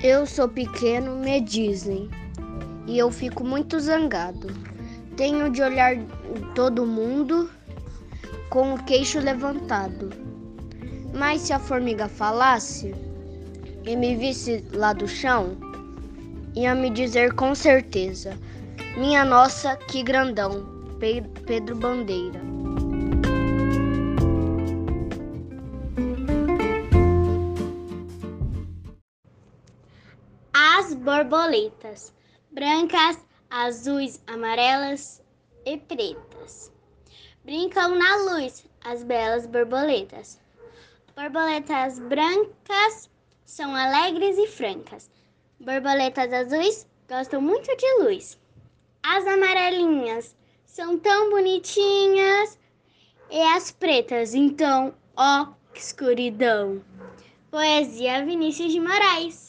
Eu sou pequeno, me dizem, e eu fico muito zangado. Tenho de olhar todo mundo com o queixo levantado. Mas se a formiga falasse e me visse lá do chão, ia me dizer com certeza: Minha nossa, que grandão, Pedro Bandeira. As borboletas, brancas, azuis, amarelas e pretas. Brincam na luz as belas borboletas. Borboletas brancas são alegres e francas. Borboletas azuis gostam muito de luz. As amarelinhas são tão bonitinhas. E as pretas, então, ó, que escuridão. Poesia Vinícius de Moraes.